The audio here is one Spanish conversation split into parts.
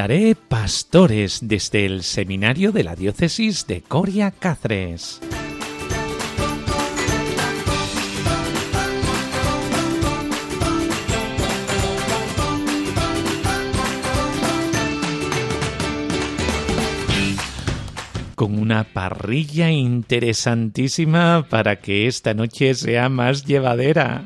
Daré pastores desde el seminario de la diócesis de Coria Cáceres. con una parrilla interesantísima para que esta noche sea más llevadera.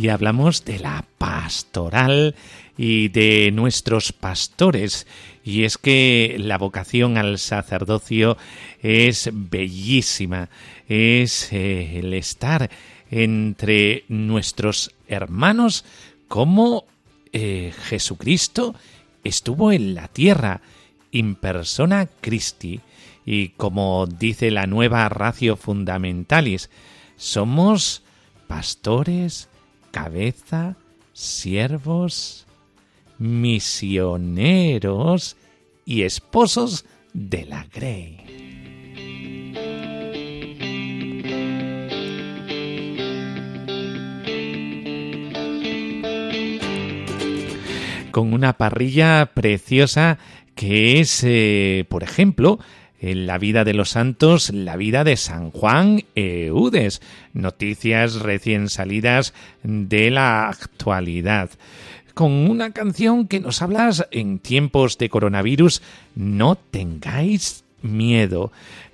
Y hablamos de la pastoral y de nuestros pastores. Y es que la vocación al sacerdocio es bellísima, es eh, el estar entre nuestros hermanos como eh, Jesucristo estuvo en la tierra, in persona Christi, y como dice la nueva ratio fundamentalis, somos pastores, cabeza, siervos, misioneros y esposos de la Grey. Con una parrilla preciosa que es, eh, por ejemplo, la vida de los santos, la vida de San Juan Eudes, noticias recién salidas de la actualidad. Con una canción que nos habla en tiempos de coronavirus, no tengáis miedo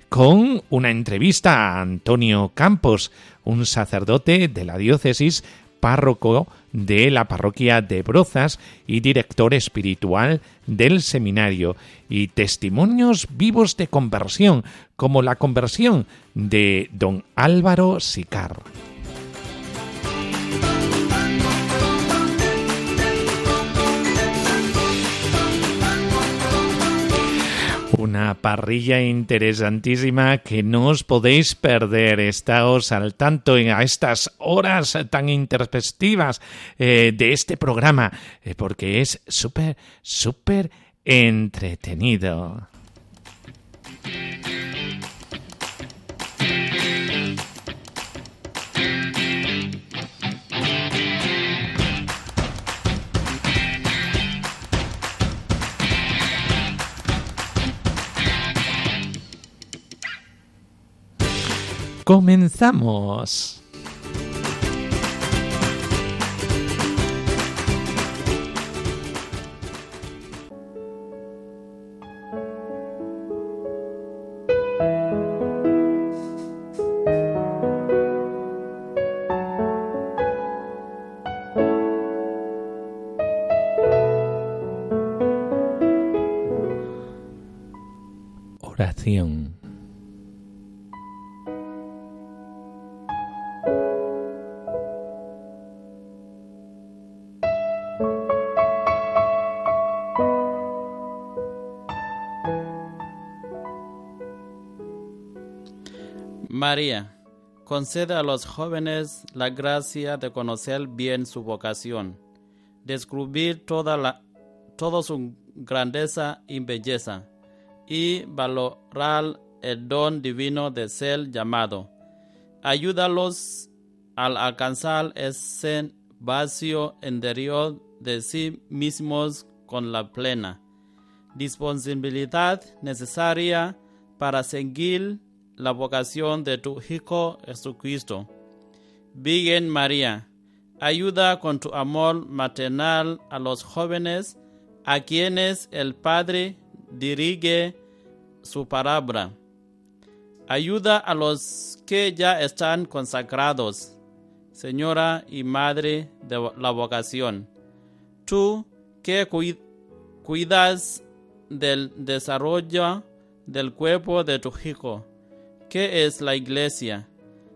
con una entrevista a Antonio Campos, un sacerdote de la diócesis párroco de la parroquia de Brozas y director espiritual del seminario, y testimonios vivos de conversión, como la conversión de don Álvaro Sicar. Una parrilla interesantísima que no os podéis perder. Estáos al tanto a estas horas tan intempestivas eh, de este programa, eh, porque es súper, súper entretenido. Comenzamos. Concede a los jóvenes la gracia de conocer bien su vocación, descubrir toda, la, toda su grandeza y belleza, y valorar el don divino de ser llamado. Ayúdalos al alcanzar ese vacío interior de sí mismos con la plena disponibilidad necesaria para seguir la vocación de tu Hijo Jesucristo. Virgen María, ayuda con tu amor maternal a los jóvenes a quienes el Padre dirige su palabra. Ayuda a los que ya están consagrados, Señora y Madre de la vocación. Tú que cuidas del desarrollo del cuerpo de tu Hijo ¿Qué es la iglesia?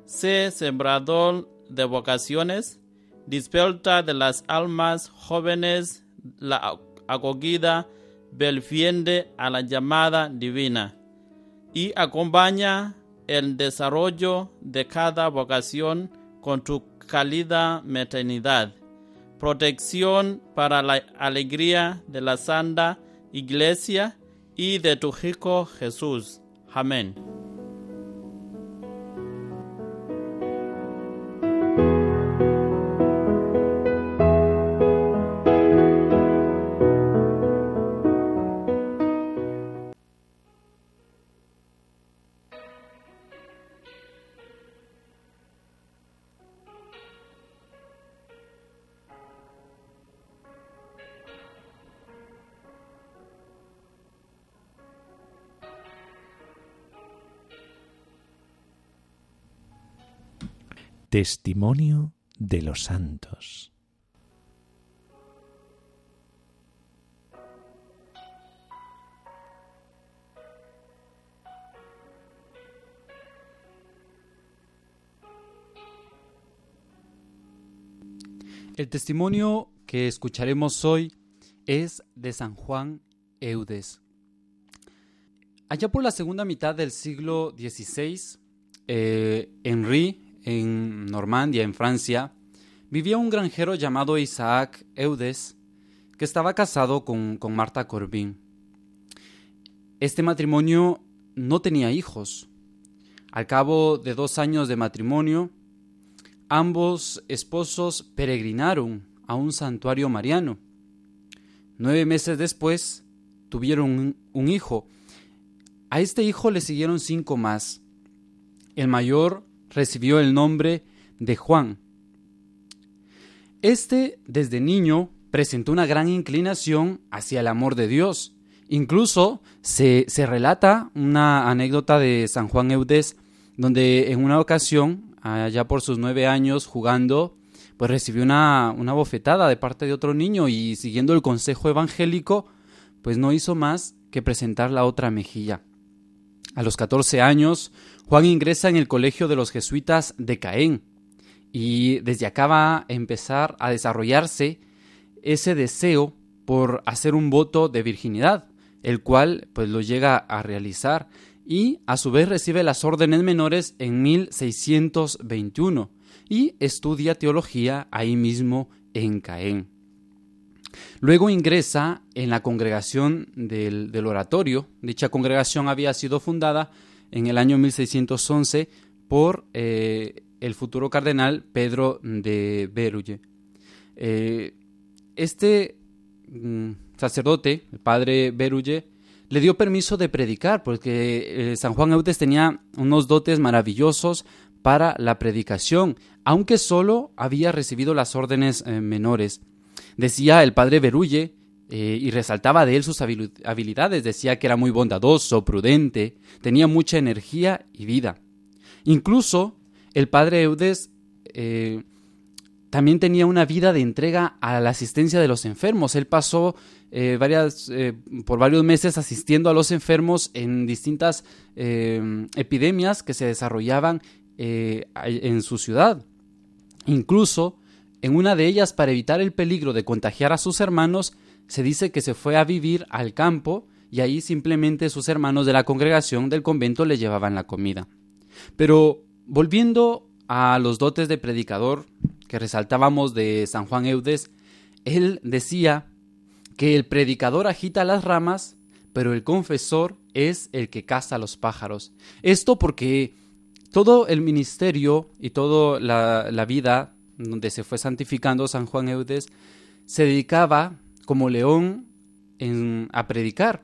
Sé sembrador de vocaciones, disperta de las almas jóvenes la acogida, belfiende a la llamada divina y acompaña el desarrollo de cada vocación con tu cálida maternidad. Protección para la alegría de la Santa Iglesia y de tu Hijo Jesús. Amén. Testimonio de los santos. El testimonio que escucharemos hoy es de San Juan Eudes. Allá por la segunda mitad del siglo XVI, eh, en Normandía, en Francia, vivía un granjero llamado Isaac Eudes, que estaba casado con, con Marta Corbin. Este matrimonio no tenía hijos. Al cabo de dos años de matrimonio, ambos esposos peregrinaron a un santuario mariano. Nueve meses después, tuvieron un hijo. A este hijo le siguieron cinco más. El mayor recibió el nombre de Juan. Este, desde niño, presentó una gran inclinación hacia el amor de Dios. Incluso se, relata una anécdota de San Juan Eudes, donde en una ocasión, allá por sus nueve años jugando, pues recibió una, una bofetada de parte de otro niño y siguiendo el consejo evangélico, pues no hizo más que presentar la otra mejilla. A los 14 años, Juan ingresa en el colegio de los jesuitas de Caen y desde acá va a empezar a desarrollarse ese deseo por hacer un voto de virginidad, el cual pues lo llega a realizar y a su vez recibe las órdenes menores en 1621 y estudia teología ahí mismo en Caen. Luego ingresa en la congregación del, oratorio. Dicha congregación había sido fundada en el año 1611 por eh, el futuro cardenal Pedro de Berulle. Eh, este mm, sacerdote, el padre Berulle, le dio permiso de predicar porque eh, San Juan Eudes tenía unos dotes maravillosos para la predicación, aunque solo había recibido las órdenes menores. Decía el padre Berulle, eh, y resaltaba de él sus habilidades, decía que era muy bondadoso, prudente, tenía mucha energía y vida. Incluso el padre Eudes eh, también tenía una vida de entrega a la asistencia de los enfermos. Él pasó eh, varias, por varios meses asistiendo a los enfermos en distintas epidemias que se desarrollaban en su ciudad. Incluso en una de ellas, para evitar el peligro de contagiar a sus hermanos, se dice que se fue a vivir al campo y ahí simplemente sus hermanos de la congregación del convento le llevaban la comida. Pero volviendo a los dotes de predicador que resaltábamos de San Juan Eudes, él decía que el predicador agita las ramas, pero el confesor es el que caza los pájaros. Esto porque todo el ministerio y toda la, la vida donde se fue santificando San Juan Eudes, se dedicaba como león a predicar,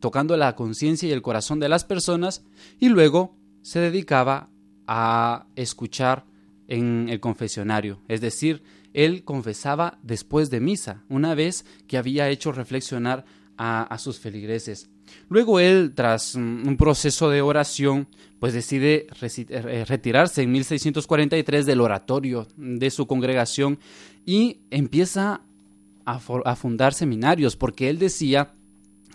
tocando la conciencia y el corazón de las personas, y luego se dedicaba a escuchar en el confesionario, es decir, él confesaba después de misa, una vez que había hecho reflexionar a sus feligreses. Luego él, tras un proceso de oración, pues decide eh, retirarse en 1643 del oratorio de su congregación y empieza a, fundar seminarios, porque él decía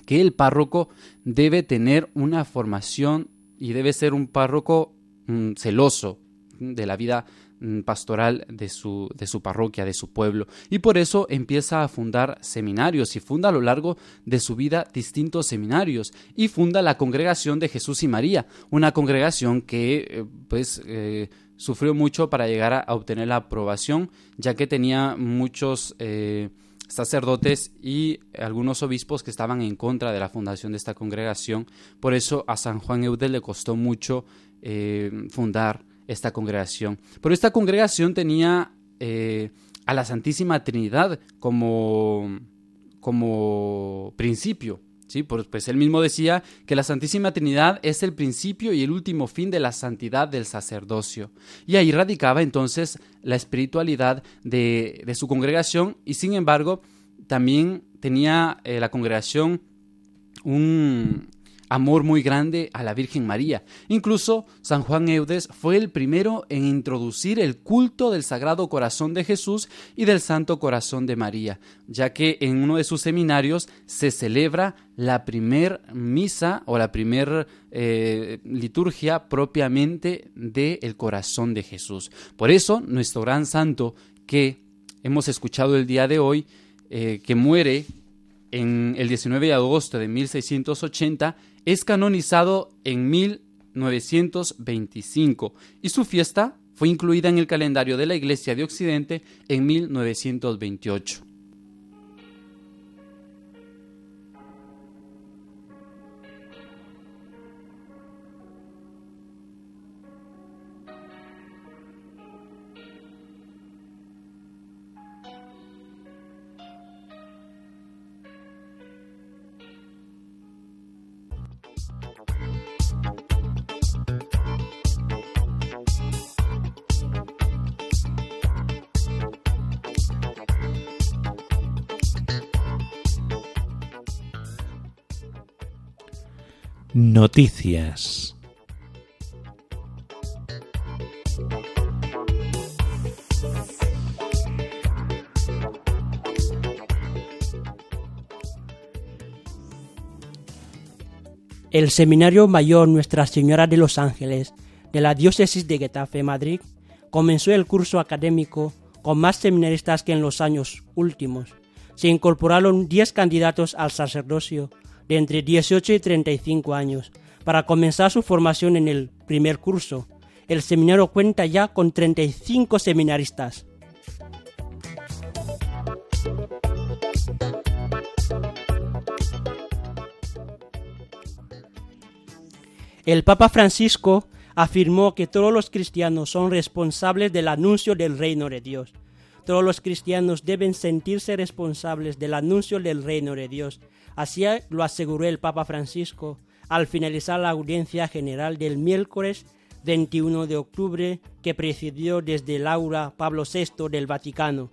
que el párroco debe tener una formación y debe ser un párroco mm, celoso de la vida mm, pastoral de su, de su parroquia, de su pueblo. Y por eso empieza a fundar seminarios y funda a lo largo de su vida distintos seminarios y funda la Congregación de Jesús y María, una congregación que eh, pues eh, sufrió mucho para llegar a, obtener la aprobación, ya que tenía muchos eh, sacerdotes y algunos obispos que estaban en contra de la fundación de esta congregación. Por eso a San Juan Eudes le costó mucho fundar esta congregación. Pero esta congregación tenía eh, a la Santísima Trinidad como, como principio. ¿Sí? Pues él mismo decía que la Santísima Trinidad es el principio y el último fin de la santidad del sacerdocio. Y ahí radicaba entonces la espiritualidad de, de su congregación y sin embargo también tenía eh, la congregación un, amor muy grande a la Virgen María. Incluso San Juan Eudes fue el primero en introducir el culto del Sagrado Corazón de Jesús y del Santo Corazón de María, ya que en uno de sus seminarios se celebra la primer misa o la primer eh, liturgia propiamente del corazón de Jesús. Por eso, nuestro gran santo que hemos escuchado el día de hoy, eh, que muere en el 19 de agosto de 1680, es canonizado en 1925 y su fiesta fue incluida en el calendario de la Iglesia de Occidente en 1928. Noticias. El Seminario Mayor Nuestra Señora de los Ángeles de la Diócesis de Getafe, Madrid, comenzó el curso académico con más seminaristas que en los años últimos. Se incorporaron 10 candidatos al sacerdocio de entre 18 y 35 años para comenzar su formación en el primer curso. El seminario cuenta ya con 35 seminaristas. El Papa Francisco afirmó que todos los cristianos son responsables del anuncio del reino de Dios. Todos los cristianos deben sentirse responsables del anuncio del reino de Dios Así lo aseguró el Papa Francisco al finalizar la audiencia general del miércoles 21 de octubre que presidió desde el aula Pablo VI del Vaticano.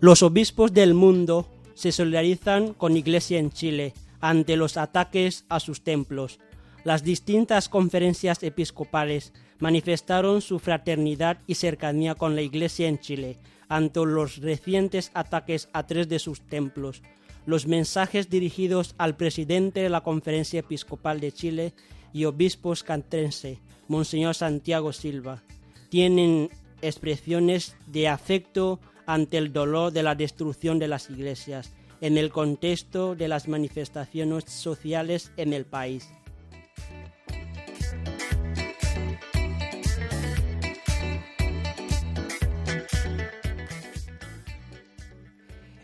Los obispos del mundo se solidarizan con Iglesia en Chile ante los ataques a sus templos. Las distintas conferencias episcopales manifestaron su fraternidad y cercanía con la Iglesia en Chile ante los recientes ataques a tres de sus templos. Los mensajes dirigidos al presidente de la Conferencia Episcopal de Chile y obispos cantrense, Monseñor Santiago Silva, tienen expresiones de afecto ante el dolor de la destrucción de las iglesias en el contexto de las manifestaciones sociales en el país.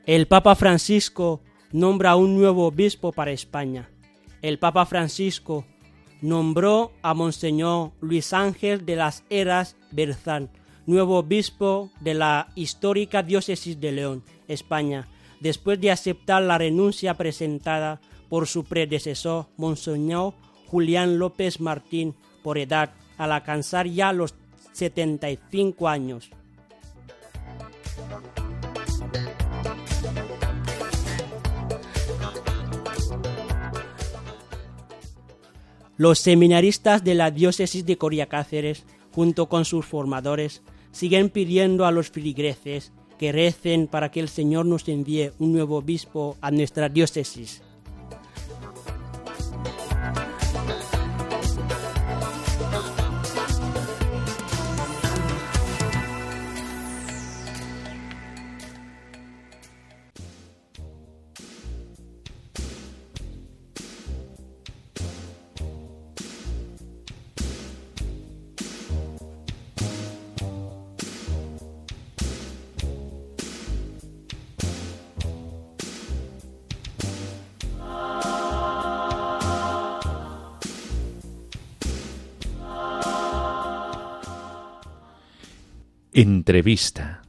El Papa Francisco nombra un nuevo obispo para España. El Papa Francisco nombró a Monseñor Luis Ángel de las Heras Berzán, nuevo obispo de la histórica diócesis de León, España, después de aceptar la renuncia presentada por su predecesor, Monseñor Julián López Martín, por edad, al alcanzar ya los 75 años. Los seminaristas de la diócesis de Coria Cáceres, junto con sus formadores, siguen pidiendo a los filigreses que recen para que el Señor nos envíe un nuevo obispo a nuestra diócesis. Entrevista.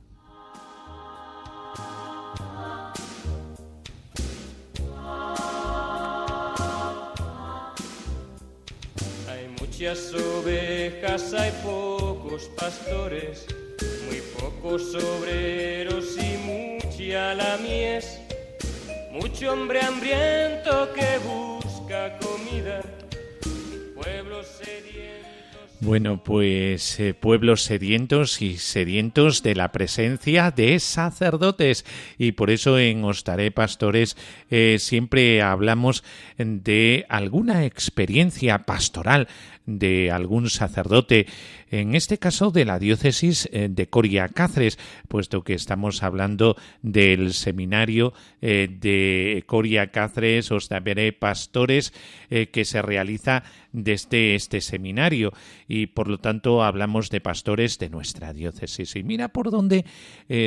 Bueno, pues eh, pueblos sedientos y sedientos de la presencia de sacerdotes. Y por eso en Ostaré Pastores eh, siempre hablamos de alguna experiencia pastoral de algún sacerdote, en este caso de la diócesis eh, de Coria Cáceres, puesto que estamos hablando del seminario eh, de Coria Cáceres, Ostaveré Pastores, eh, que se realiza desde este seminario y por lo tanto hablamos de pastores de nuestra diócesis. Y mira por dónde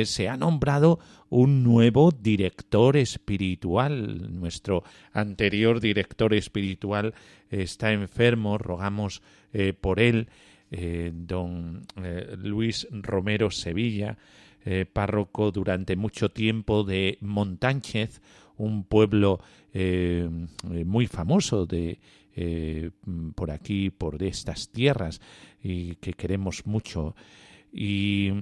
se ha nombrado un nuevo director espiritual. Nuestro anterior director espiritual está enfermo, rogamos eh, por él, eh, don eh, Luis Romero Sevilla, párroco durante mucho tiempo de Montánchez, un pueblo muy famoso de por aquí, por estas tierras, y que queremos mucho. Y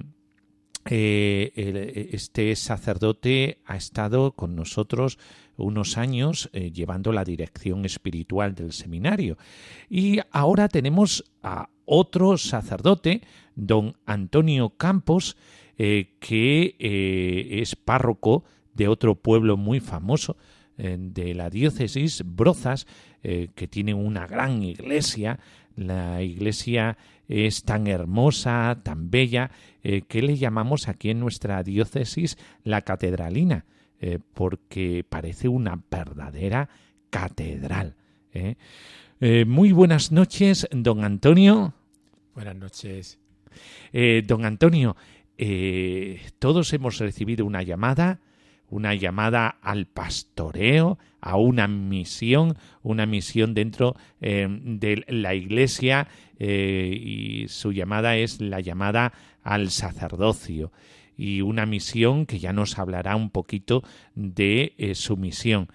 este sacerdote ha estado con nosotros unos años eh, llevando la dirección espiritual del seminario. Y ahora tenemos a otro sacerdote, don Antonio Campos, eh, que eh, es párroco de otro pueblo muy famoso de la diócesis, Brozas, que tiene una gran iglesia. La iglesia es tan hermosa, tan bella, que le llamamos aquí en nuestra diócesis la catedralina. Eh, porque parece una verdadera catedral. ¿eh? Eh, muy buenas noches, don Antonio. Buenas noches. don Antonio, todos hemos recibido una llamada, una llamada al pastoreo, a una misión, una misión dentro de la iglesia y su llamada es la llamada al sacerdocio y una misión que ya nos hablará un poquito de eh, su misión.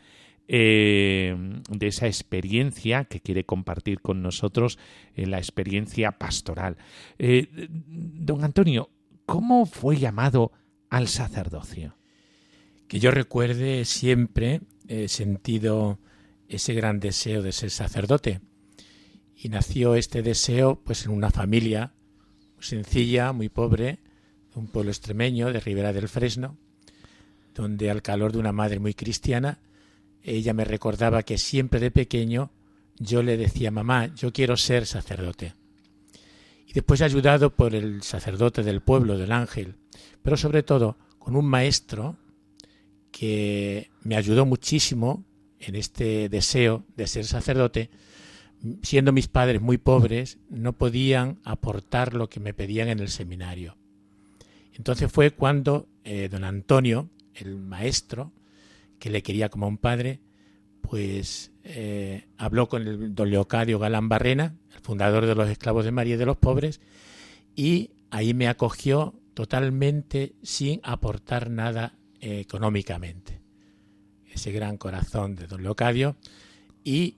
Eh, de esa experiencia que quiere compartir con nosotros, eh, la experiencia pastoral. don Antonio, ¿cómo fue llamado al sacerdocio? Que yo recuerde siempre he sentido ese gran deseo de ser sacerdote. Y nació este deseo pues en una familia muy sencilla, muy pobre, un pueblo extremeño de Ribera del Fresno, donde al calor de una madre muy cristiana, ella me recordaba que siempre de pequeño yo le decía, mamá, yo quiero ser sacerdote. Y después ayudado por el sacerdote del pueblo, del ángel, pero sobre todo con un maestro que me ayudó muchísimo en este deseo de ser sacerdote, siendo mis padres muy pobres, no podían aportar lo que me pedían en el seminario. Entonces fue cuando eh, don Antonio, el maestro, que le quería como un padre, pues eh, habló con el don Leocadio Galán Barrena, el fundador de los esclavos de María y de los pobres, y ahí me acogió totalmente sin aportar nada económicamente. Ese gran corazón de don Leocadio, y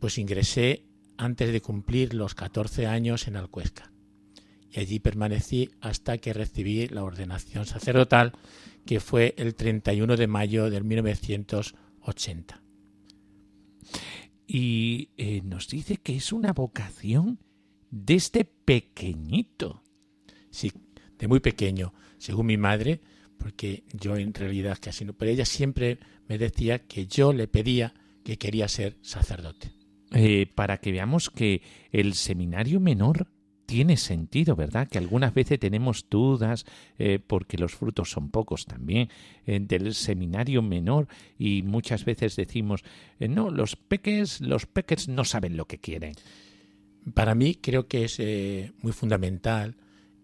pues ingresé antes de cumplir los 14 años en Alcuesca y allí permanecí hasta que recibí la ordenación sacerdotal, que fue el 31 de mayo de 1980. Y eh, nos dice que es una vocación desde pequeñito. Sí, de muy pequeño. Según mi madre, porque yo en realidad casi no, pero ella siempre me decía que yo le pedía que quería ser sacerdote. Eh, para que veamos que el seminario menor tiene sentido, ¿verdad? Que algunas veces tenemos dudas, eh, porque los frutos son pocos también, eh, del seminario menor y muchas veces decimos, eh, no, los peques, los peques no saben lo que quieren. Para mí creo que es muy fundamental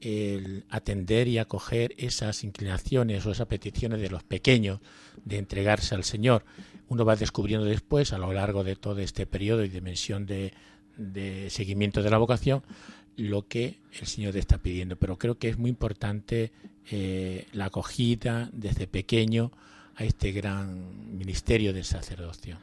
el atender y acoger esas inclinaciones o esas peticiones de los pequeños de entregarse al Señor. Uno va descubriendo después, a lo largo de todo este periodo y dimensión de, de seguimiento de la vocación, lo que el Señor te está pidiendo. Pero creo que es muy importante eh, la acogida desde pequeño a este gran ministerio de sacerdocio.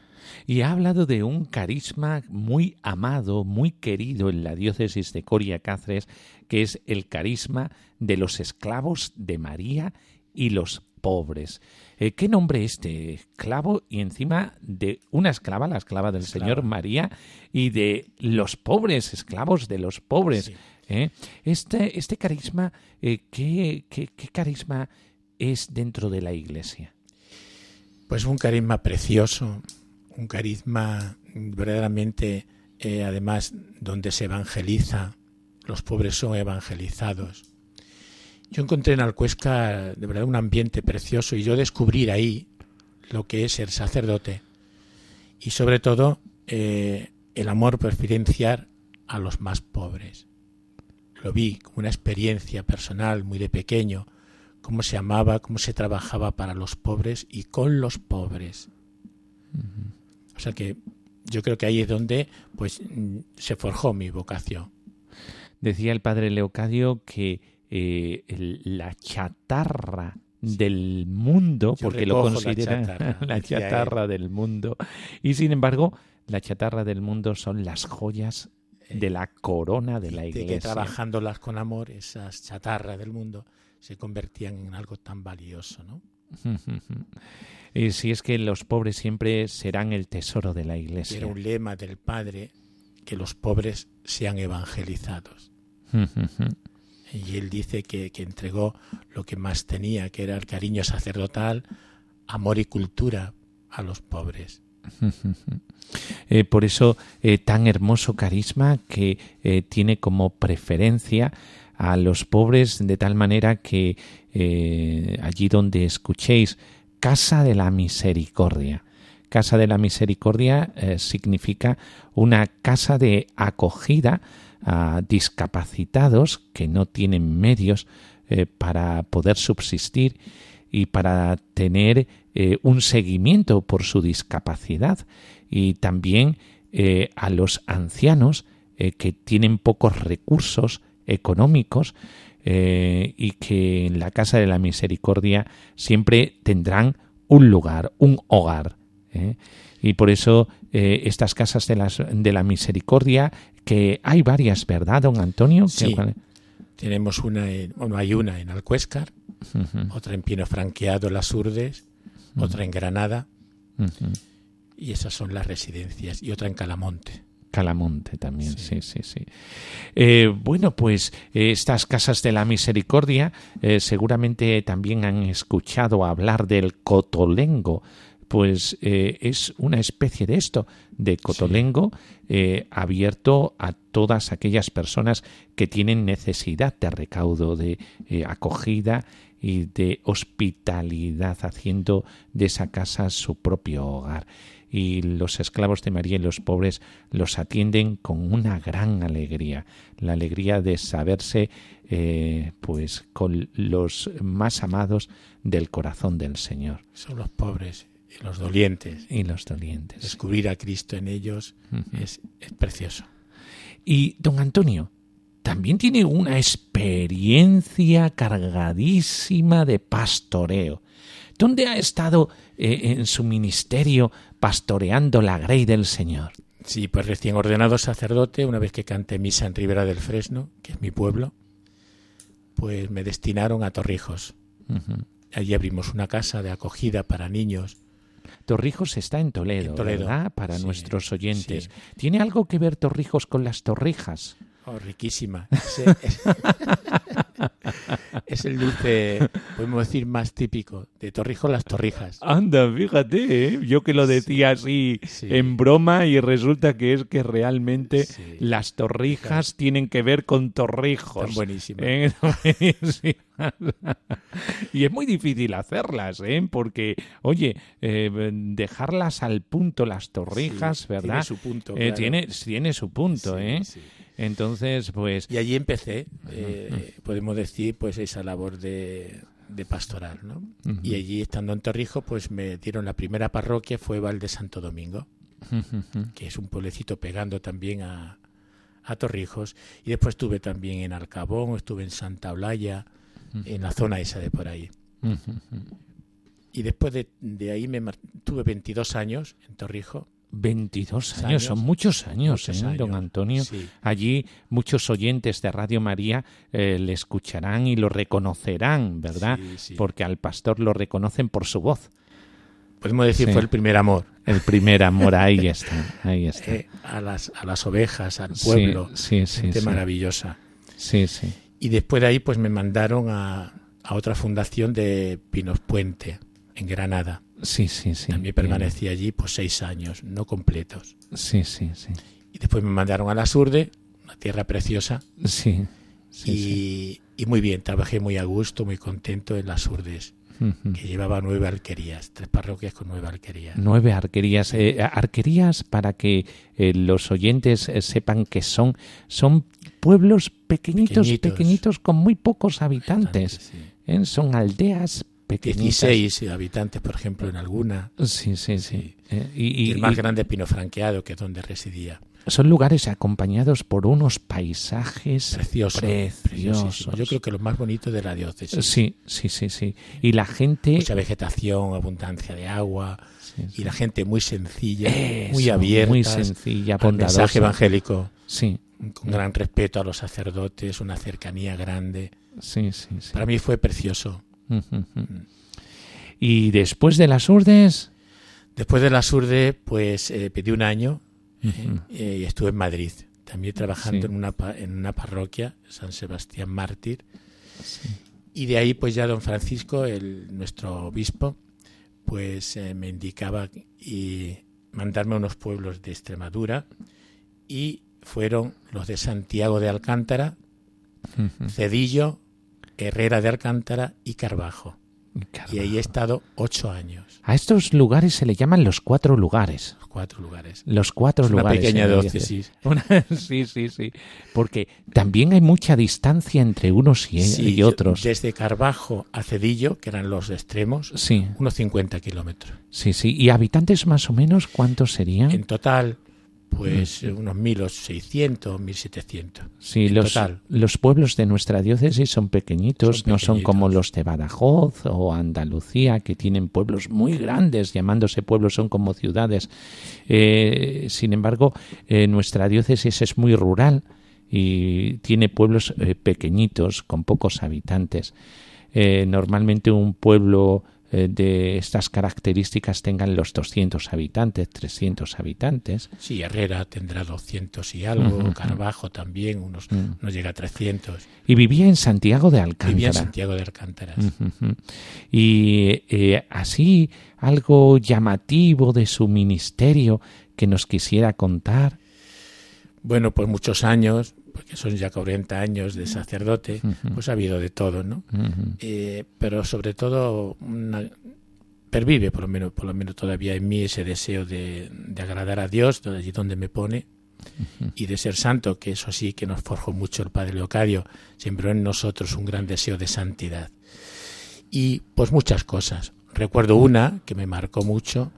Y ha hablado de un carisma muy amado, muy querido en la diócesis de Coria Cáceres, que es el carisma de los esclavos de María y los pobres. Eh, ¿Qué nombre este? Esclavo y encima de una esclava, la esclava del Esclava. Señor María, y de los pobres, esclavos de los pobres. Sí. ¿eh? Este, este carisma, eh, ¿qué, qué, qué carisma es dentro de la Iglesia? Pues un carisma precioso, un carisma verdaderamente, eh, además, donde se evangeliza, los pobres son evangelizados. Yo encontré en Alcuesca de verdad un ambiente precioso y yo descubrí ahí lo que es ser sacerdote y sobre todo eh, el amor preferenciar a los más pobres. Lo vi como una experiencia personal muy de pequeño, cómo se amaba, cómo se trabajaba para los pobres y con los pobres. O sea que yo creo que ahí es donde pues mm, se forjó mi vocación. Decía el padre Leocadio que eh, el- la chatarra del mundo, Yo porque lo recojo la considera chatarra, la chatarra del mundo, y sin embargo, la chatarra del mundo son las joyas de la corona de la de que iglesia. trabajándolas con amor, esas chatarras del mundo se convertían en algo tan valioso, ¿no? y si es que los pobres siempre serán el tesoro de la iglesia. Era un lema del Padre que los pobres sean evangelizados. Y él dice que, que entregó lo que más tenía, que era el cariño sacerdotal, amor y cultura a los pobres. Eh, por eso, eh, tan hermoso carisma que eh, tiene como preferencia a los pobres de tal manera que eh, allí donde escuchéis Casa de la Misericordia. Casa de la Misericordia eh, significa una casa de acogida a discapacitados que no tienen medios eh, para poder subsistir y para tener un seguimiento por su discapacidad y también a los ancianos que tienen pocos recursos económicos eh, y que en la Casa de la Misericordia siempre tendrán un lugar, un hogar. ¿eh? Y por eso eh, estas casas de, las, de la misericordia, que hay varias, ¿verdad, don Antonio? Sí. Tenemos una, en- bueno, hay una en Alcuéscar, otra en Pino Franqueado, Las Urdes, otra en Granada, y esas son las residencias, y otra en Calamonte. Calamonte también, sí, Sí. sí, sí. Eh, bueno, pues eh, estas casas de la misericordia eh, seguramente también han escuchado hablar del cotolengo. Pues es una especie de esto, de cotolengo abierto a todas aquellas personas que tienen necesidad de recaudo, de acogida y de hospitalidad, haciendo de esa casa su propio hogar y los esclavos de María y los pobres los atienden con una gran alegría, la alegría de saberse eh, pues con los más amados del corazón del Señor Son los pobres y los dolientes. y los dolientes. Descubrir a Cristo en ellos es precioso. Y don Antonio también tiene una experiencia cargadísima de pastoreo. ¿Dónde ha estado eh, en su ministerio pastoreando la grey del Señor? Sí, pues recién ordenado sacerdote, una vez que canté misa en Ribera del Fresno, que es mi pueblo, pues me destinaron a Torrijos. Allí abrimos una casa de acogida para niños. Torrijos está en Toledo, En Toledo, ¿verdad? Para sí, nuestros oyentes. sí. ¿Tiene algo que ver Torrijos con las torrijas? Oh, riquísima. Ese- es el dulce, podemos decir, más típico de Torrijos, las torrijas. Anda, fíjate, ¿eh? yo que lo decía así sí. en broma y resulta que es que realmente Sí. las torrijas tienen que ver con torrijos. Buenísimas. ¿Eh? Buenísimas. y es muy difícil hacerlas, ¿eh? porque, oye, eh, dejarlas al punto las torrijas, ¿verdad? Tiene su punto. Eh, claro. tiene, tiene su punto, Sí, ¿eh? Entonces, pues, Y allí empecé, eh, podemos decir, pues esa labor de, de pastoral, ¿no? Y allí, estando en Torrijos, pues me dieron la primera parroquia, fue Val de Santo Domingo, que es un pueblecito pegando también a, a Torrijos. Y después estuve también en Alcabón, estuve en Santa Olaya, en la zona esa de por ahí. Y después de, de ahí me tuve 22 años en Torrijos. 22 años, años. son muchos años, Muchos ¿eh, don años, Antonio. sí. Allí muchos oyentes de Radio María eh, le escucharán y lo reconocerán, ¿verdad? Sí, sí. Porque al pastor lo reconocen por su voz. Podemos decir, fue el primer amor. El primer amor, ahí está, ahí está. eh, a, las, a las ovejas, al pueblo. gente maravillosa. Sí, sí. Y después de ahí, pues me mandaron a, a otra fundación de Pinos Puente, en Granada. Sí, sí, sí. También permanecí allí pues seis años, no completos. Sí, sí, sí. Y después me mandaron a la Surde, una tierra preciosa, Sí. sí, y, sí. y muy bien, trabajé muy a gusto, muy contento en las Surdes, Ujú. que llevaba nueve alquerías, tres parroquias con nueve alquerías. Nueve arquerías. Eh, arquerías, para que eh, los oyentes eh, sepan que son, son pueblos pequeñitos, Pequeñitos. pequeñitos, con muy pocos habitantes. Sí. ¿eh? Son aldeas pequeñitas. 16 habitantes, por ejemplo, en alguna. Sí, sí, sí. Sí. Eh, y, Y, y- el más y grande, Pino Franqueado, que es donde residía. son lugares acompañados por unos paisajes Precioso. preciosos. preciosísimo. Yo creo que lo más bonito de la diócesis. Sí, sí, sí, sí. Y la gente... Mucha vegetación, abundancia de agua, Sí, sí. y la gente muy sencilla, Eso, muy abierta, muy sencilla, al mensaje bondadosa. evangélico, Sí, con gran respeto a los sacerdotes, una cercanía grande. sí, sí. sí. Para mí fue precioso. Y después de las urdes... Después de la Surde, pues eh, pedí un año Ujú. eh, y estuve en Madrid, también trabajando Sí. en, una, en una parroquia, San Sebastián Mártir. Y de ahí, pues ya don Francisco, el, nuestro obispo, pues eh, me indicaba y mandarme a unos pueblos de Extremadura y fueron los de Santiago de Alcántara. Cedillo, Herrera de Alcántara y Carvajo. Caramba. Y ahí he estado ocho años, A estos lugares se le llaman los cuatro lugares. los cuatro lugares. Los cuatro Es una lugares. pequeña diócesis. Una- sí, sí, sí. Porque también hay mucha distancia entre unos y, Sí, y yo- otros. Desde Carvajo a Cedillo, que eran los extremos, Sí, unos 50 kilómetros. sí, sí. ¿Y habitantes más o menos cuántos serían? En total, pues eh, unos 1.600, 1.700. Sí, en los, total. los pueblos de nuestra diócesis son pequeñitos, Son no son como los de Badajoz o Andalucía, que tienen pueblos muy grandes, llamándose pueblos, son como ciudades. Eh, sin embargo, eh, nuestra diócesis es muy rural y tiene pueblos eh, pequeñitos, con pocos habitantes. Normalmente un pueblo de estas características tengan los 200 habitantes, 300 habitantes. Sí, Herrera tendrá 200 y algo, Ujú. Carvajo también, unos Mm. no llega a 300. Y vivía en Santiago de Alcántara. Vivía en Santiago de Alcántara. Y eh, así algo llamativo de su ministerio que nos quisiera contar. Bueno, pues muchos años, porque son ya 40 años de sacerdote, pues ha habido de todo, ¿no? Eh, pero sobre todo una- pervive por lo menos por lo menos todavía en mí ese deseo de, de agradar a Dios de allí donde me pone y de ser santo que eso sí que nos forjó mucho el padre Leocadio sembró en nosotros un gran deseo de santidad. Y pues muchas cosas. Recuerdo una que me marcó mucho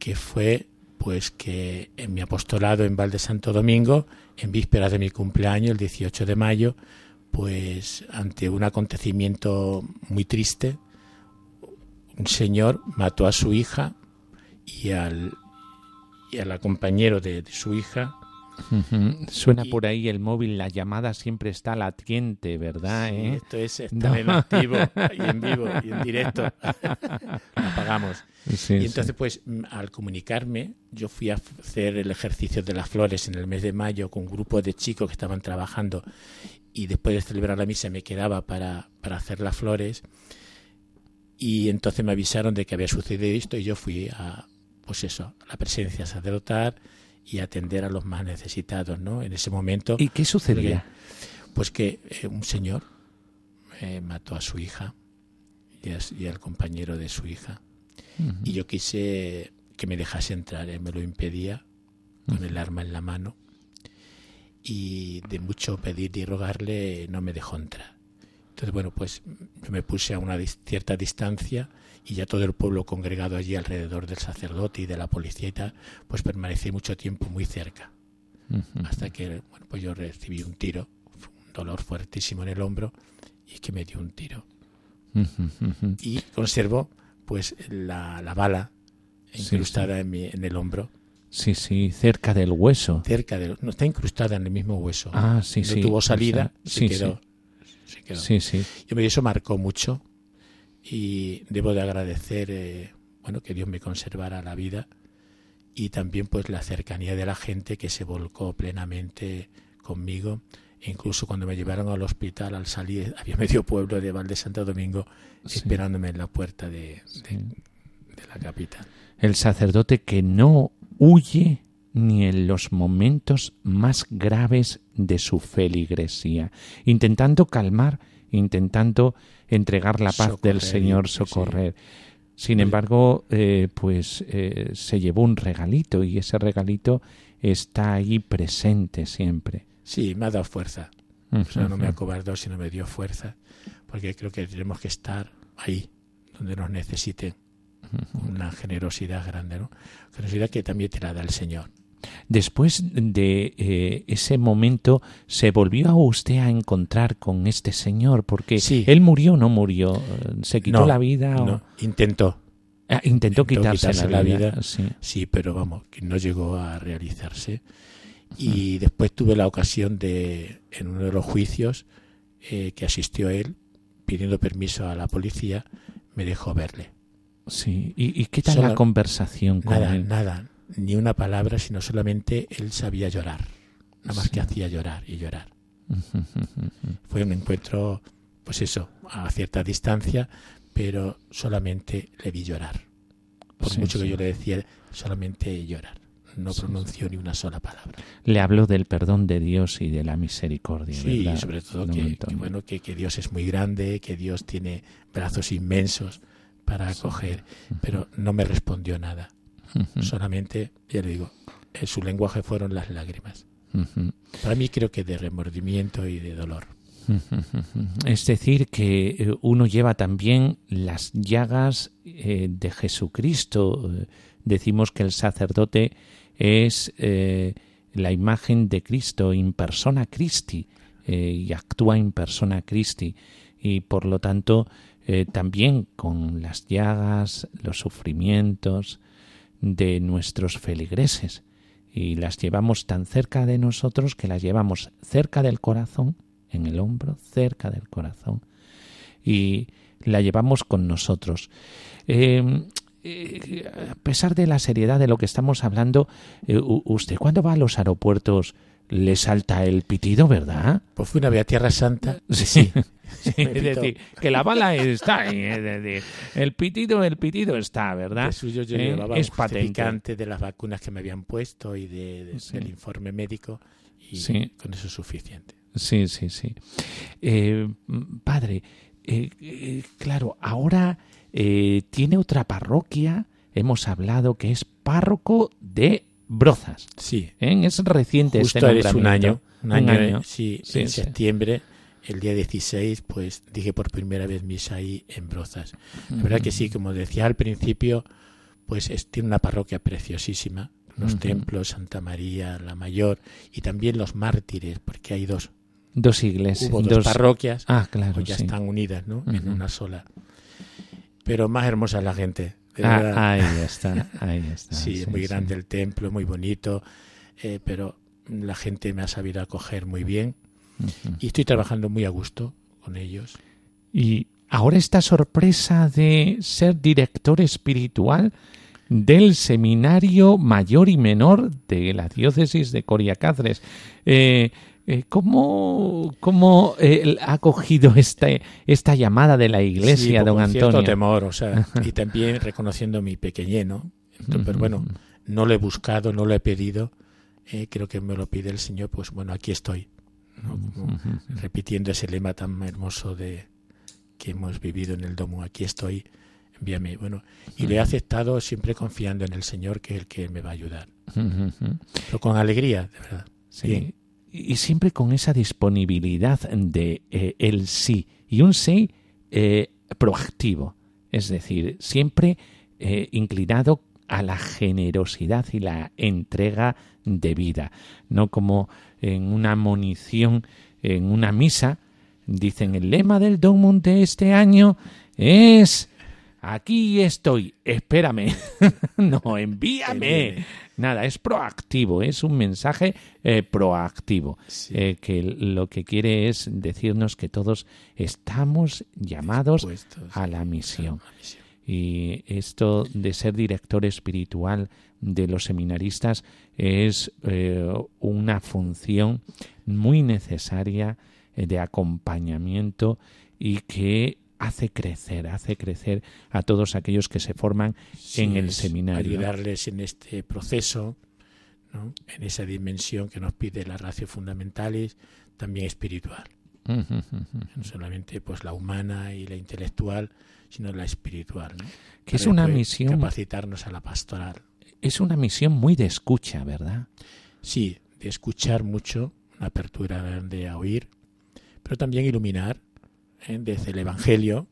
que fue pues que en mi apostolado en Val de Santo Domingo en vísperas de mi cumpleaños el 18 de mayo pues ante un acontecimiento muy triste, un señor mató a su hija y al, y al compañero de, de su hija. Suena Y- por ahí el móvil, la llamada siempre está latiente, ¿verdad? Sí, eh? Esto es estar No. en activo y en vivo y en directo. Lo apagamos. Sí, Y sí. entonces, pues, mm, al comunicarme, yo fui a hacer el ejercicio de las flores en el mes de mayo con un grupo de chicos que estaban trabajando y después de celebrar la misa me quedaba para, para hacer las flores y entonces me avisaron de que había sucedido esto y yo fui a, pues eso, a la presencia sacerdotal y atender a los más necesitados, ¿no? En ese momento, ¿Y qué sucedía? pues que eh, un señor eh, mató a su hija y, a- y al compañero de su hija Ujú. y yo quise que me dejase entrar, él me lo impedía con el arma en la mano y de mucho pedir y rogarle no me dejó entrar. Entonces, bueno, pues yo me puse a una dis- cierta distancia y ya todo el pueblo congregado allí alrededor del sacerdote y de la policía y tal, pues permanecí mucho tiempo muy cerca, Ujú. hasta que, bueno, pues yo recibí un tiro, un dolor fuertísimo en el hombro y que me dio un tiro Ujú, ujú. y conservo pues la, la bala Sí, incrustada En, mi, en el hombro, Sí, sí, cerca del hueso. cerca de... No, está incrustada en el mismo hueso. Ah, sí, no sí. tuvo o sea, salida, sí, se quedó. se quedó. Sí, sí. Yo me eso marcó mucho y debo de agradecer eh, bueno que Dios me conservara la vida y también pues la cercanía de la gente que se volcó plenamente conmigo incluso cuando me llevaron al hospital al salir había medio pueblo de Valde Santo Domingo Sí. esperándome en la puerta de, de- Sí. de la capital El sacerdote que no huye ni en los momentos más graves de su feligresía, intentando calmar, intentando entregar la paz del Socorrer, Señor, sí. socorrer. Sin embargo, eh, pues eh, se llevó un regalito y ese regalito está ahí presente siempre. Sí me ha dado fuerza o sea no me acobardó sino me dio fuerza porque creo que tenemos que estar ahí donde nos necesiten con una generosidad grande, ¿no? Generosidad que también te la da el Señor. Después de eh, ese momento, ¿se volvió a usted a encontrar con este señor? Porque Sí. él murió o no murió. ¿Se quitó No, la vida? o- No, intentó, Ah, intentó intentó quitarse, quitarse la, la vida. vida. Sí. sí, pero vamos, que no llegó a realizarse. Y después tuve la ocasión de, en uno de los juicios eh, que asistió él, pidiendo permiso a la policía, me dejó verle. sí. ¿Y, y qué tal Solo- la conversación con Nada, él? nada, ni una palabra, sino solamente él sabía llorar. Nada más Sí. que hacía llorar y llorar. Fue un encuentro, pues eso, a cierta distancia, pero solamente le vi llorar. Por Sí, mucho sí. que yo le decía, solamente llorar. No pronunció ni una sola palabra. Le habló del perdón de Dios y de la misericordia. Sí, ¿verdad, y sobre todo que, bueno, que, que Dios es muy grande, que Dios tiene brazos inmensos para acoger, pero no me respondió nada. Solamente, ya le digo, eh, su lenguaje fueron las lágrimas. Para mí creo que de remordimiento y de dolor. Es decir, que eh, uno lleva también las llagas eh, de Jesucristo. Eh, Decimos que el sacerdote es eh, la imagen de Cristo, in persona Christi, eh, y actúa in persona Christi. Y por lo tanto, eh, también con las llagas, los sufrimientos de nuestros feligreses. Y las llevamos tan cerca de nosotros que las llevamos cerca del corazón en el hombro, cerca del corazón, y la llevamos con nosotros. Eh, a pesar de la seriedad de lo que estamos hablando, eh, usted cuando va a los aeropuertos le salta el pitido, ¿verdad? Pues fui una vez a Tierra Santa. Sí. Sí, es decir, que la bala está ahí, es decir, el pitido, el pitido está, ¿verdad? De suyo yo Eh, llevaba es patente. de las vacunas que me habían puesto y de, de- Sí. del informe médico y Sí. con eso es suficiente. Sí, sí, sí. Eh, padre, eh, claro, ahora eh, tiene otra parroquia, hemos hablado que es párroco de Brozas. Sí, ¿eh? Es reciente justo este eres un año. Un año, Un eh, año. sí, Sí, en sí. septiembre, el día 16, pues dije por primera vez misa ahí en Brozas. La verdad que sí, como decía al principio, pues es- tiene una parroquia preciosísima, los templos, Santa María, la Mayor, y también los mártires, porque hay dos, Dos iglesias. hubo dos, parroquias, Ah, claro, pues ya sí. están unidas, ¿no? En una sola. Pero más hermosa la gente. Ah, ahí está, ahí está. sí, es muy grande el templo, muy bonito, eh, pero la gente me ha sabido acoger muy bien y estoy trabajando muy a gusto con ellos. Y ahora esta sorpresa de ser director espiritual del Seminario Mayor y Menor de la Diócesis de Coria Cáceres. Eh, eh, ¿Cómo, cómo eh, ha cogido este, esta llamada de la Iglesia, Sí, don con Antonio? cierto temor, o sea, y también reconociendo mi pequeñez, ¿no? Entonces, pero bueno, no lo he buscado, no lo he pedido, eh, creo que me lo pide el Señor, pues bueno, aquí estoy, ¿no? Como repitiendo ese lema tan hermoso de que hemos vivido en el domo, aquí estoy, envíame, bueno, y le he aceptado siempre confiando en el Señor que es el que me va a ayudar, pero con alegría, de verdad. Sí. Bien. Y siempre con esa disponibilidad de eh, el sí. Y un sí eh, proactivo, es decir, siempre eh, inclinado a la generosidad y la entrega de vida, no como en una monición, en una misa, dicen el lema del Domum de este año es aquí estoy, espérame, no, envíame. Nada, es proactivo, es un mensaje eh, proactivo, Sí. eh, que lo que quiere es decirnos que todos estamos llamados a la misión. a la misión. Y esto de ser director espiritual de los seminaristas es eh, una función muy necesaria de acompañamiento y que hace crecer, hace crecer a todos aquellos que se forman en el seminario. Ayudarles en este proceso, ¿no? en esa dimensión que nos pide la ratio fundamentales, también espiritual. No solamente pues la humana y la intelectual, sino la espiritual. ¿no? Que es una misión- Capacitarnos a la pastoral. Es una misión muy de escucha, ¿verdad? Sí, de escuchar mucho, una apertura grande a oír, pero también iluminar ¿eh? desde el Evangelio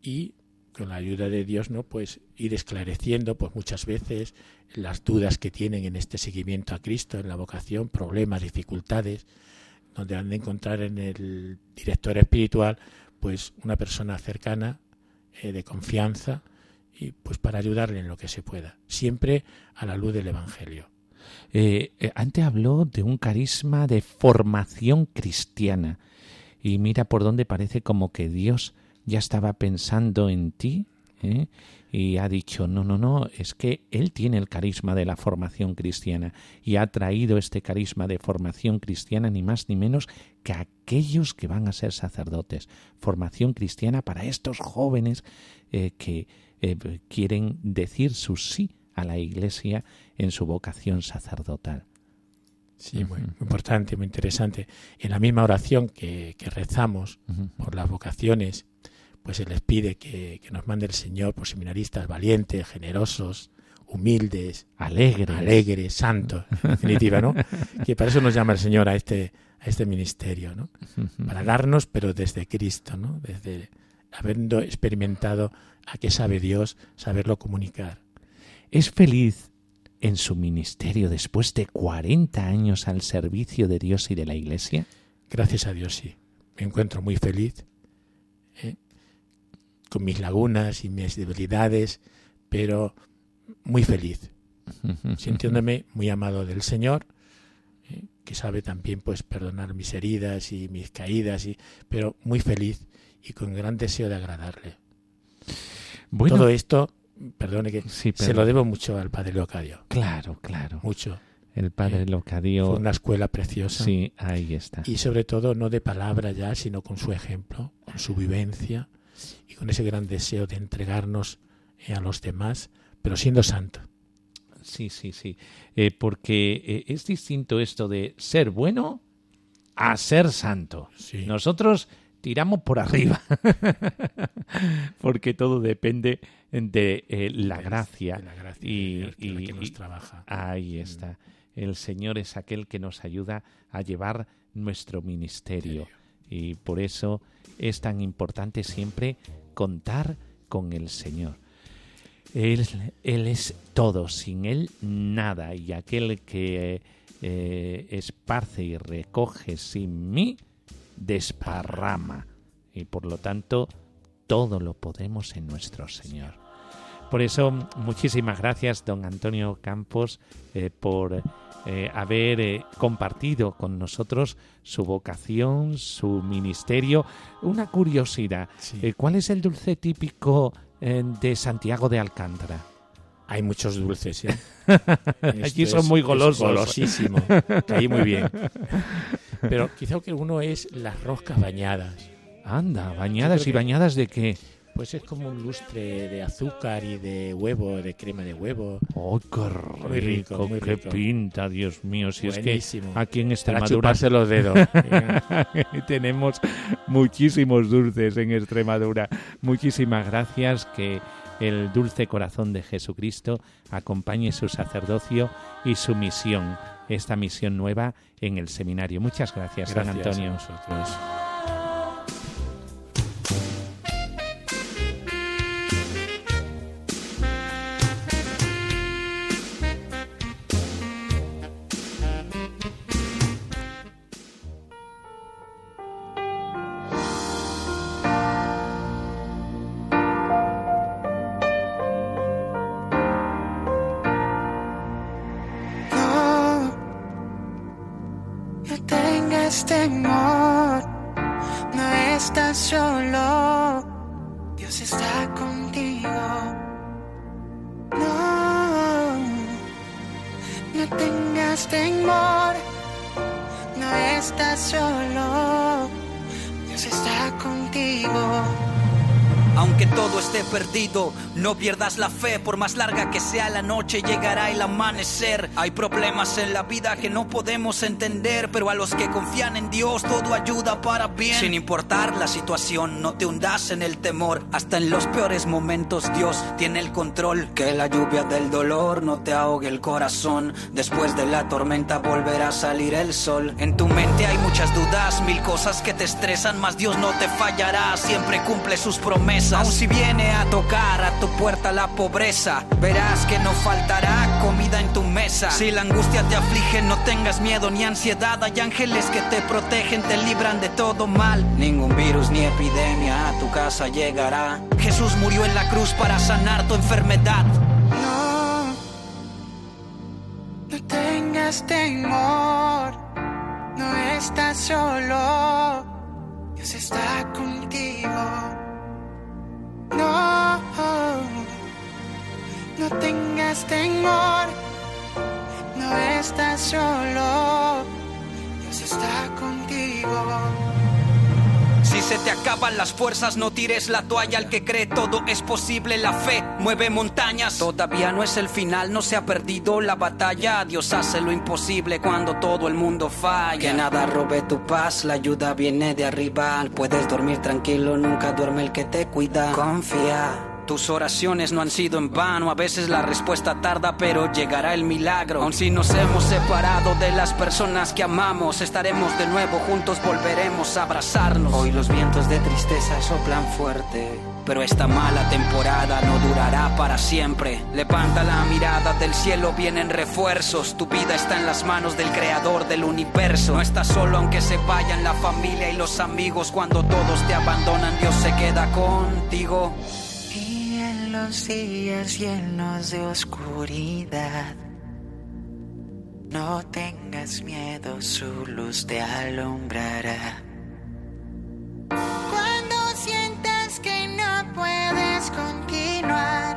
y con la ayuda de Dios, ¿no? Pues ir esclareciendo, pues muchas veces las dudas que tienen en este seguimiento a Cristo, en la vocación, problemas, dificultades, donde han de encontrar en el director espiritual, pues una persona cercana, eh, de confianza, y pues para ayudarle en lo que se pueda, siempre a la luz del Evangelio. Eh, antes habló de un carisma de formación cristiana. Y mira por dónde parece como que Dios ya estaba pensando en ti ¿eh? y ha dicho, no, no, no, es que Él tiene el carisma de la formación cristiana y ha traído este carisma de formación cristiana ni más ni menos que a aquellos que van a ser sacerdotes. Formación cristiana para estos jóvenes eh, que eh, quieren decir su sí a la Iglesia en su vocación sacerdotal. Sí, muy, muy importante, muy interesante. En la misma oración que, que rezamos Ujú. por las vocaciones, pues se les pide que, que nos mande el Señor por seminaristas valientes, generosos, humildes, Alegres. alegres, santos, en definitiva, ¿no? Que para eso nos llama el Señor a este, a este ministerio, ¿no? Para darnos, pero desde Cristo, ¿no? Desde habiendo experimentado a qué sabe Dios, saberlo comunicar. ¿Es feliz en su ministerio después de 40 años al servicio de Dios y de la Iglesia? Gracias a Dios, sí. Me encuentro muy feliz, ¿eh? con mis lagunas y mis debilidades, pero muy feliz, sintiéndome muy amado del Señor, ¿eh? que sabe también pues perdonar mis heridas y mis caídas, y, pero muy feliz y con gran deseo de agradarle. Bueno, Todo esto, perdone que sí, se lo debo mucho al Padre Leocadio, Claro, claro. mucho. El padre Eh, Locadio. Fue una escuela preciosa. Sí, ahí está. y sobre todo no de palabra ya, sino con su ejemplo, con su vivencia y con ese gran deseo de entregarnos eh, a los demás, pero siendo santo. Sí, sí, sí. Eh, porque eh, es distinto esto de ser bueno a ser santo. Sí. Nosotros tiramos por arriba. porque todo depende de eh, la gracia. De la gracia y- de Dios, que y- nos trabaja. Ahí está. El Señor es aquel que nos ayuda a llevar nuestro ministerio. Y por eso es tan importante siempre contar con el Señor. Él, él es todo, sin Él nada. Y aquel que eh, esparce y recoge sin mí, desparrama. Y por lo tanto, todo lo podemos en nuestro Señor. Por eso, muchísimas gracias, don Antonio Campos, eh, por eh, haber eh, compartido con nosotros su vocación, su ministerio. Una curiosidad, Sí. ¿cuál es el dulce típico de Santiago de Alcántara? Hay muchos dulces, ¿eh? Esto son muy golosos. golosísimo. Caí muy bien. Pero quizá que uno es las roscas bañadas. Anda, bañadas y bañadas de qué? Pues es como un lustre de azúcar y de huevo, de crema de huevo. ¡Oh, qué Muy rico, muy ¡Qué rico. pinta, Dios mío! Si es Buenísimo. que aquí en Para Extremadura chuparse los dedos. tenemos muchísimos dulces en Extremadura. Muchísimas gracias. Que el dulce corazón de Jesucristo acompañe su sacerdocio y su misión, esta misión nueva en el seminario. Muchas gracias, San Gracias Antonio. a no pierdas la fe. Por más larga que sea la noche, llegará el amanecer. Hay problemas en la vida que no podemos entender, pero a los que confían en Dios todo ayuda para bien. Sin importar la situación, no te hundas en el temor. Hasta en los peores momentos Dios tiene el control. Que la lluvia del dolor no te ahogue el corazón. Después de la tormenta volverá a salir el sol. En tu mente hay muchas dudas, mil cosas que te estresan, mas Dios no te fallará. Siempre cumple sus promesas. Aun si viene a tocar a tu puerta la pobreza, verás que no faltará comida en tu mesa. Si la angustia te aflige, no tengas miedo ni ansiedad. Hay ángeles que te protegen, te libran de todo mal. Ningún virus ni epidemia a tu casa llegará. Jesús murió en la cruz para sanar tu enfermedad. No, no tengas temor, no estás solo, Dios está contigo. No, no tengas temor, no estás solo, Dios está contigo. Si se te acaban las fuerzas, no tires la toalla. Al que cree todo es posible, la fe mueve montañas. Todavía no es el final, no se ha perdido la batalla. Dios hace lo imposible cuando todo el mundo falla. Que nada robe tu paz, la ayuda viene de arriba. Puedes dormir tranquilo, nunca duerme el que te cuida. Confía. Tus oraciones no han sido en vano, a veces la respuesta tarda, pero llegará el milagro. Aun si nos hemos separado de las personas que amamos, estaremos de nuevo juntos, volveremos a abrazarnos. Hoy los vientos de tristeza soplan fuerte. Pero esta mala temporada no durará para siempre. Levanta la mirada del cielo, vienen refuerzos. Tu vida está en las manos del creador del universo. No estás solo aunque se vayan la familia y los amigos. Cuando todos te abandonan, Dios se queda contigo. Los días llenos de oscuridad, no tengas miedo, su luz te alumbrará. Cuando sientas que no puedes continuar,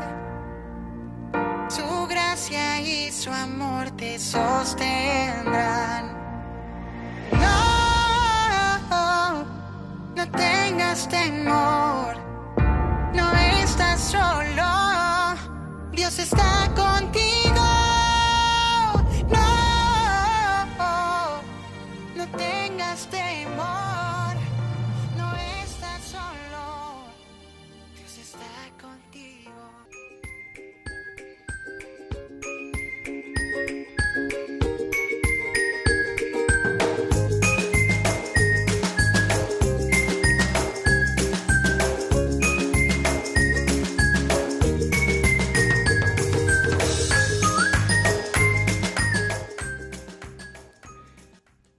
su gracia y su amor te sostendrán. No, no tengas temor. Estás solo, Dios está contigo. No, no tengas temor,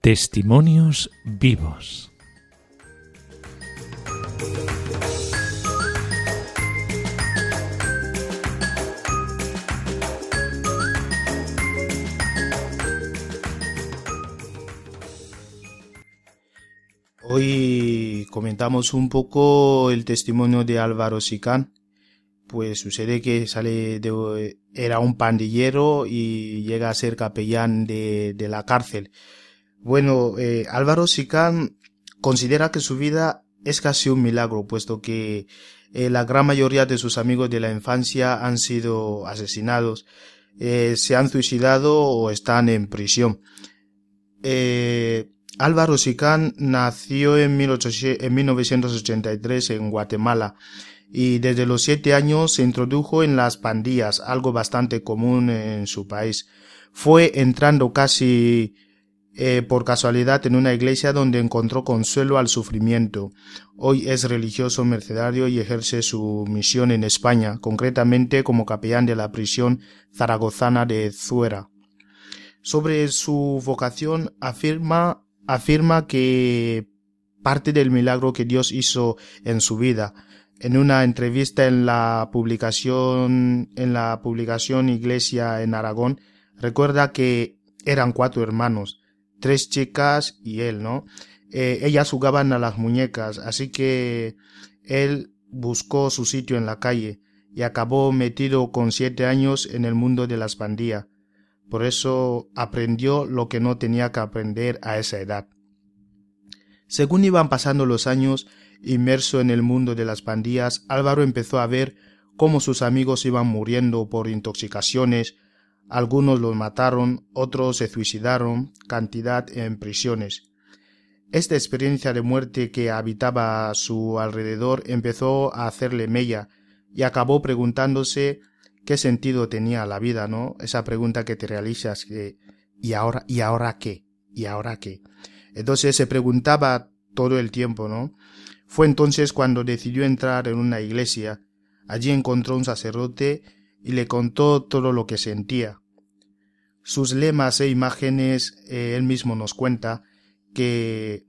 Testimonios vivos. Hoy comentamos un poco el testimonio de Álvaro Sicán. Pues sucede que sale de, era un pandillero y llega a ser capellán de, de la cárcel. Bueno, eh, Álvaro Sicán considera que su vida es casi un milagro, puesto que eh, la gran mayoría de sus amigos de la infancia han sido asesinados, eh, se han suicidado o están en prisión. Eh, Álvaro Sicán nació en, 1983 en Guatemala y desde los siete años se introdujo en las pandillas, algo bastante común en su país. Fue entrando casi eh, por casualidad en una iglesia donde encontró consuelo al sufrimiento. Hoy es religioso mercedario y ejerce su misión en España, concretamente como capellán de la prisión zaragozana de Zuera. Sobre su vocación afirma afirma que parte del milagro que Dios hizo en su vida. En una entrevista en la publicación, en la publicación Iglesia en Aragón, recuerda que eran cuatro hermanos, tres chicas y él, ¿no? Eh, ellas jugaban a las muñecas, así que él buscó su sitio en la calle y acabó metido con siete años en el mundo de las pandillas. Por eso aprendió lo que no tenía que aprender a esa edad. Según iban pasando los años, inmerso en el mundo de las pandillas, Álvaro empezó a ver cómo sus amigos iban muriendo por intoxicaciones, algunos los mataron, otros se suicidaron, cantidad en prisiones. Esta experiencia de muerte que habitaba a su alrededor empezó a hacerle mella y acabó preguntándose qué sentido tenía la vida, ¿no? Esa pregunta que te realizas que ¿y ahora y ahora qué? ¿Y ahora qué? Entonces se preguntaba todo el tiempo, ¿no? Fue entonces cuando decidió entrar en una iglesia. Allí encontró un sacerdote y le contó todo lo que sentía. Sus lemas e imágenes, eh, él mismo nos cuenta que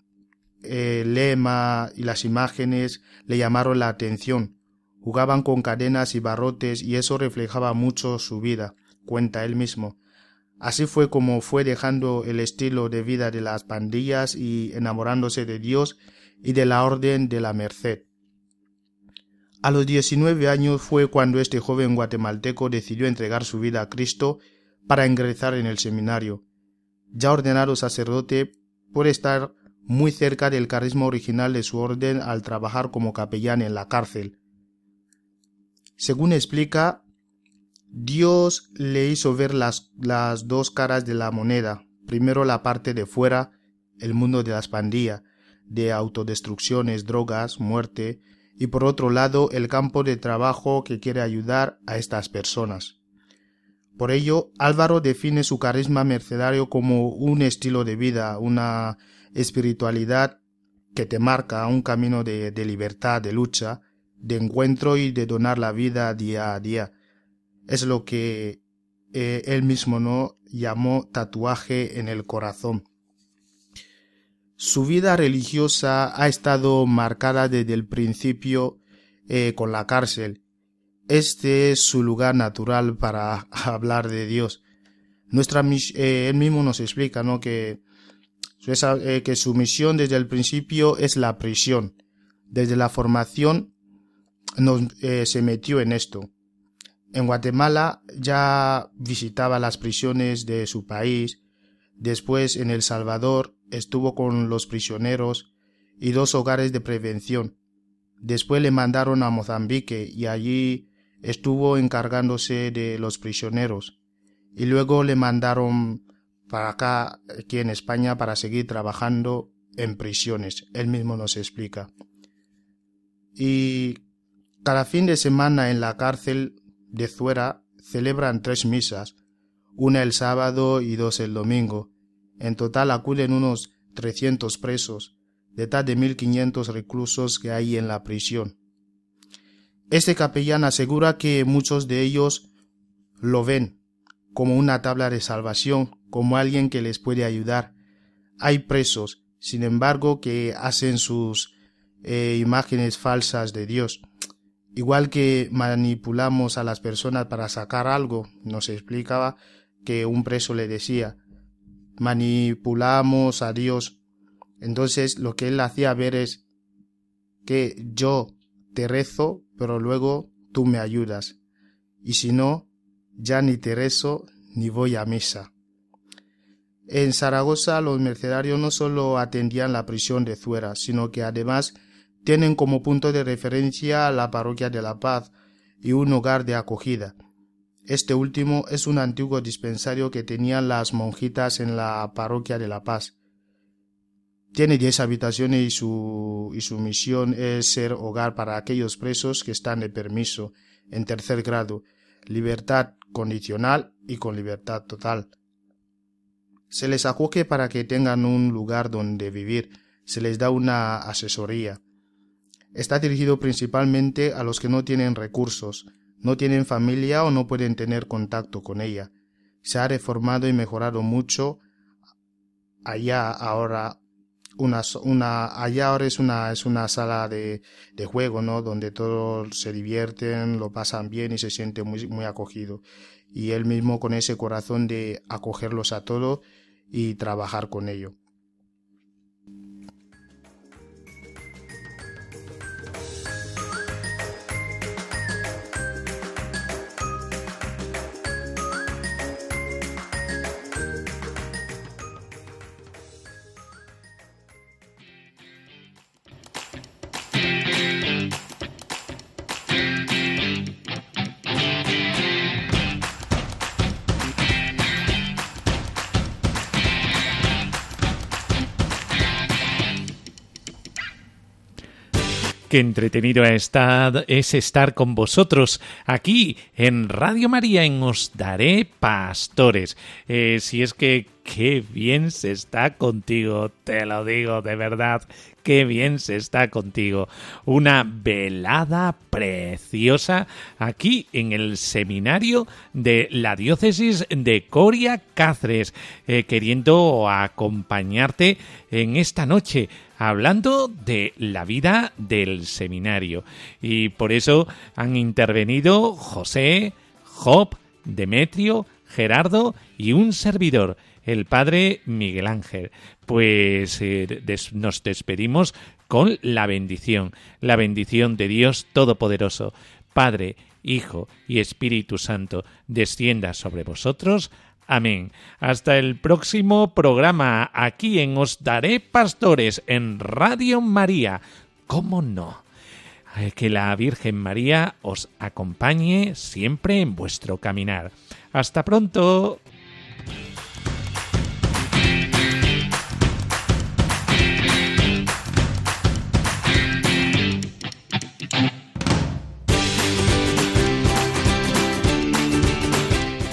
el lema y las imágenes le llamaron la atención Jugaban con cadenas y barrotes y eso reflejaba mucho su vida, cuenta él mismo. Así fue como fue dejando el estilo de vida de las pandillas y enamorándose de Dios y de la Orden de la Merced. A los 19 años fue cuando este joven guatemalteco decidió entregar su vida a Cristo para ingresar en el seminario. Ya ordenado sacerdote, por estar muy cerca del carisma original de su orden al trabajar como capellán en la cárcel. Según explica, Dios le hizo ver las, las dos caras de la moneda. Primero la parte de fuera, el mundo de las pandillas, de autodestrucciones, drogas, muerte, y por otro lado el campo de trabajo que quiere ayudar a estas personas. Por ello, Álvaro define su carisma mercedario como un estilo de vida, una espiritualidad que te marca un camino de, de libertad, de lucha, de encuentro y de donar la vida día a día. Es lo que eh, él mismo no llamó tatuaje en el corazón. Su vida religiosa ha estado marcada desde el principio eh, con la cárcel. Este es su lugar natural para hablar de Dios. Nuestra, eh, él mismo nos explica ¿no? que, que su misión desde el principio es la prisión. Desde la formación eh, se metió en esto. En Guatemala ya visitaba las prisiones de su país, después en El Salvador estuvo con los prisioneros y dos hogares de prevención. Después le mandaron a Mozambique y allí estuvo encargándose de los prisioneros. Y luego le mandaron para acá, aquí en España, para seguir trabajando en prisiones. Él mismo nos explica. Y cada fin de semana en la cárcel de Zuera celebran tres misas, una el sábado y dos el domingo. En total acuden unos trescientos presos, de tal de mil quinientos reclusos que hay en la prisión. Este capellán asegura que muchos de ellos lo ven como una tabla de salvación, como alguien que les puede ayudar. Hay presos, sin embargo, que hacen sus eh, imágenes falsas de Dios Igual que manipulamos a las personas para sacar algo, nos explicaba que un preso le decía, manipulamos a Dios Entonces lo que él hacía ver es que yo te rezo, pero luego tú me ayudas. Y si no, ya ni te rezo ni voy a misa. En Zaragoza los mercenarios no solo atendían la prisión de Zuera, sino que además tienen como punto de referencia la parroquia de la Paz y un hogar de acogida. Este último es un antiguo dispensario que tenían las monjitas en la parroquia de La Paz. Tiene diez habitaciones y su, y su misión es ser hogar para aquellos presos que están de permiso en tercer grado, libertad condicional y con libertad total. Se les acoge para que tengan un lugar donde vivir, se les da una asesoría. Está dirigido principalmente a los que no tienen recursos, no tienen familia o no pueden tener contacto con ella. Se ha reformado y mejorado mucho. Allá ahora una, una allá ahora es una es una sala de, de juego, ¿no? Donde todos se divierten, lo pasan bien y se siente muy muy acogido. Y él mismo con ese corazón de acogerlos a todos y trabajar con ello. Qué entretenido estado es estar con vosotros aquí en Radio María en Os Daré Pastores. Eh, si es que qué bien se está contigo, te lo digo de verdad, qué bien se está contigo. Una velada preciosa aquí en el seminario de la diócesis de Coria Cáceres, eh, queriendo acompañarte en esta noche hablando de la vida del seminario. Y por eso han intervenido José, Job, Demetrio, Gerardo y un servidor, el padre Miguel Ángel. Pues eh, nos despedimos con la bendición, la bendición de Dios Todopoderoso, Padre, Hijo y Espíritu Santo, descienda sobre vosotros. Amén. Hasta el próximo programa aquí en Os Daré Pastores en Radio María. ¿Cómo no? Que la Virgen María os acompañe siempre en vuestro caminar. Hasta pronto.